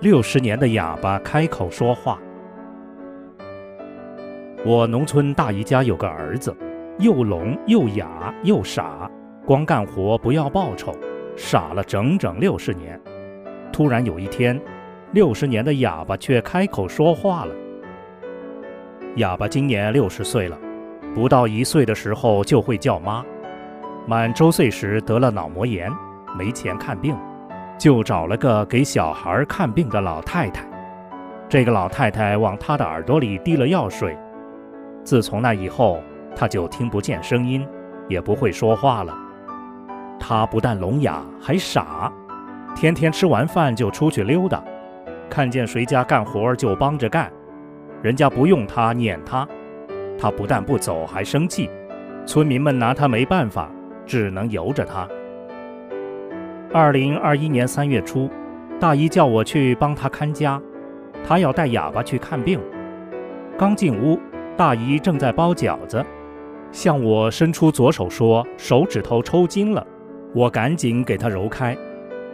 六十年的哑巴开口说话。我农村大姨家有个儿子，又聋又哑又傻，光干活不要报酬，傻了整整六十年。突然有一天，六十年的哑巴却开口说话了。哑巴今年六十岁了，不到一岁的时候就会叫妈。满周岁时得了脑膜炎，没钱看病，就找了个给小孩看病的老太太。这个老太太往他的耳朵里滴了药水。自从那以后，他就听不见声音，也不会说话了。他不但聋哑，还傻，天天吃完饭就出去溜达，看见谁家干活就帮着干，人家不用他撵他，他不但不走，还生气。村民们拿他没办法，只能由着他。二零二一年三月初，大姨叫我去帮她看家，她要带哑巴去看病。刚进屋。大姨正在包饺子，向我伸出左手说：“手指头抽筋了。”我赶紧给她揉开，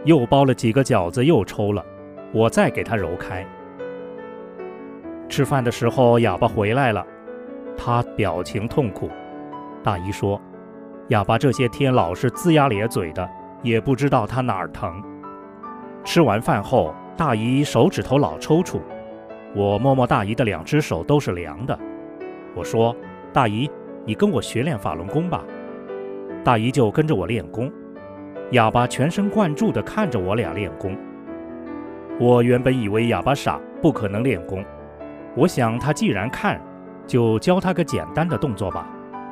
又包了几个饺子，又抽了，我再给她揉开。吃饭的时候，哑巴回来了，他表情痛苦。大姨说：“哑巴这些天老是龇牙咧嘴的，也不知道他哪儿疼。”吃完饭后，大姨手指头老抽搐，我摸摸大姨的两只手，都是凉的。我说：“大姨，你跟我学练法轮功吧。”大姨就跟着我练功。哑巴全神贯注地看着我俩练功。我原本以为哑巴傻，不可能练功。我想他既然看，就教他个简单的动作吧，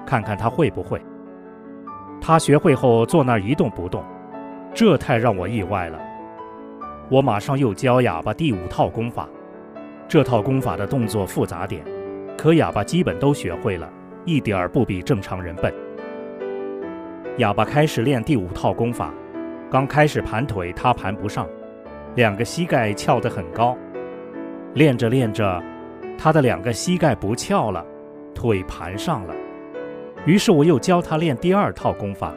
看看他会不会。他学会后坐那儿一动不动，这太让我意外了。我马上又教哑巴第五套功法，这套功法的动作复杂点。可哑巴基本都学会了，一点儿不比正常人笨。哑巴开始练第五套功法，刚开始盘腿他盘不上，两个膝盖翘得很高。练着练着，他的两个膝盖不翘了，腿盘上了。于是我又教他练第二套功法，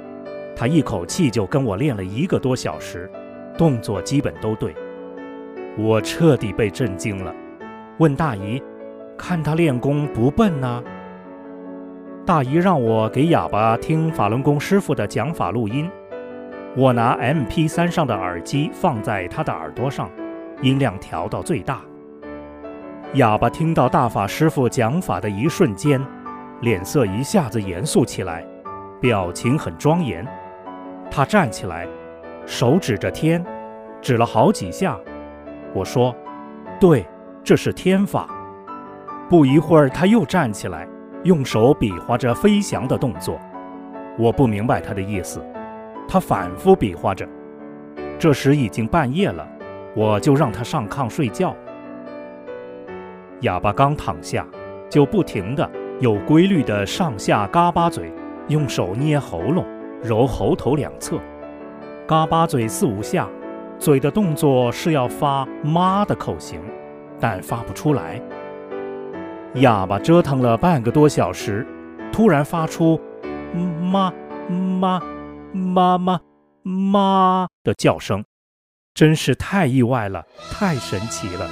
他一口气就跟我练了一个多小时，动作基本都对。我彻底被震惊了，问大姨。看他练功不笨呐。大姨让我给哑巴听法轮功师傅的讲法录音，我拿 MP3 上的耳机放在他的耳朵上，音量调到最大。哑巴听到大法师傅讲法的一瞬间，脸色一下子严肃起来，表情很庄严。他站起来，手指着天，指了好几下。我说：“对，这是天法。”不一会儿，他又站起来，用手比划着飞翔的动作。我不明白他的意思，他反复比划着。这时已经半夜了，我就让他上炕睡觉。哑巴刚躺下，就不停的、有规律的上下嘎巴嘴，用手捏喉咙，揉喉头两侧，嘎巴嘴四五下。嘴的动作是要发“妈”的口型，但发不出来。哑巴折腾了半个多小时，突然发出“妈妈妈妈妈”的叫声，真是太意外了，太神奇了！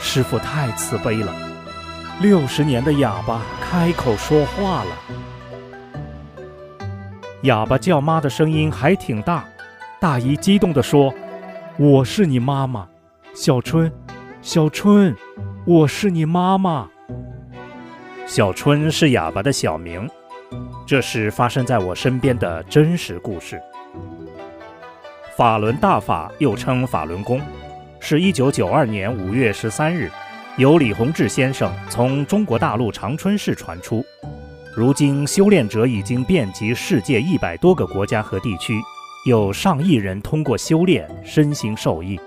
师傅太慈悲了，六十年的哑巴开口说话了。哑巴叫妈的声音还挺大，大姨激动地说：“我是你妈妈，小春，小春，我是你妈妈。”小春是哑巴的小名，这是发生在我身边的真实故事。法轮大法又称法轮功，是一九九二年五月十三日，由李洪志先生从中国大陆长春市传出。如今修炼者已经遍及世界一百多个国家和地区，有上亿人通过修炼身心受益。